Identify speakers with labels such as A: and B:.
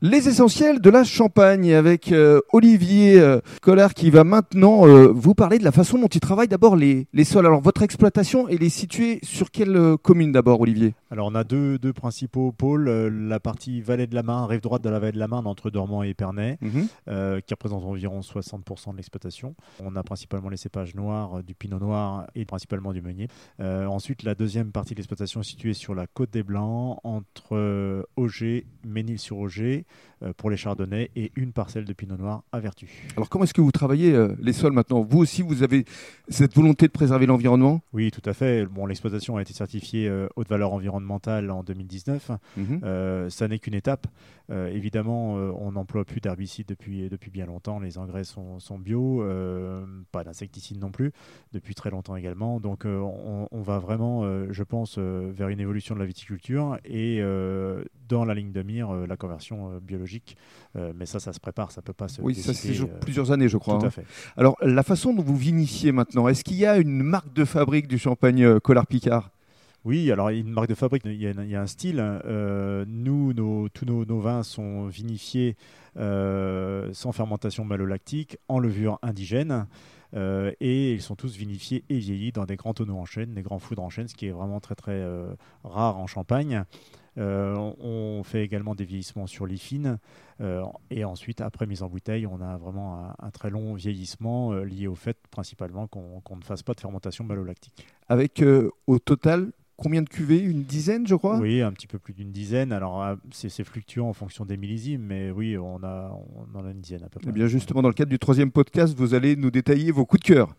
A: Les essentiels de la Champagne avec euh, Olivier euh, Collard qui va maintenant euh, vous parler de la façon dont il travaille d'abord les, les sols. Alors votre exploitation, elle est située sur quelle euh, commune d'abord Olivier?
B: Alors on a deux, deux principaux pôles, la partie vallée de la Marne, rive droite de la vallée de la Marne entre Dormant et Épernay, euh, qui représente environ 60% de l'exploitation. On a principalement les cépages noirs, du pinot noir et principalement du meunier. Ensuite la deuxième partie de l'exploitation est située sur la côte des Blancs, entre Auger, Ménil-sur-Auger, euh, pour les chardonnays et une parcelle de pinot noir à Vertu.
A: Alors comment est-ce que vous travaillez euh, les sols maintenant? Vous aussi, vous avez cette volonté de préserver l'environnement?
B: Oui, tout à fait. Bon, l'exploitation a été certifiée euh, haute valeur environnementale en 2019.
A: Mhm.
B: Ça n'est qu'une étape. Évidemment, on n'emploie plus d'herbicides depuis, depuis bien longtemps. Les engrais sont, sont bio, pas d'insecticides non plus, depuis très longtemps également. Donc, on, on va vraiment, je pense, vers une évolution de la viticulture et dans la ligne de mire, euh, la conversion euh, biologique. Euh, mais ça, ça se prépare, ça peut pas se.
A: Oui, ça c'est plusieurs années, je crois.
B: Tout
A: hein.
B: à fait.
A: Alors la façon dont vous vinifiez maintenant, est-ce qu'il y a une marque de fabrique du champagne Collard Picard?
B: Oui, alors une marque de fabrique, il y a, il y a un style. Euh, nous, nos- tous nos, nos vins sont vinifiés euh, sans fermentation malolactique, en levure indigène. Euh, et ils sont tous vinifiés et vieillis dans des grands tonneaux en chêne, des grands foudres en chêne, ce qui est vraiment très très euh, rare en Champagne. Euh, on fait également des vieillissements sur lit fine. euh, et ensuite, après mise en bouteille, on a vraiment un, très long vieillissement lié au fait principalement qu'on ne fasse pas de fermentation malolactique.
A: Avec au total combien de cuvées? Une dizaine, je crois?
B: Oui, un petit peu plus d'une dizaine. Alors, euh, c'est fluctuant en fonction des millésimes, mais oui, on, a, on en a une dizaine à peu près.
A: Eh bien justement, dans le cadre du troisième podcast, vous allez nous détailler vos coups de cœur.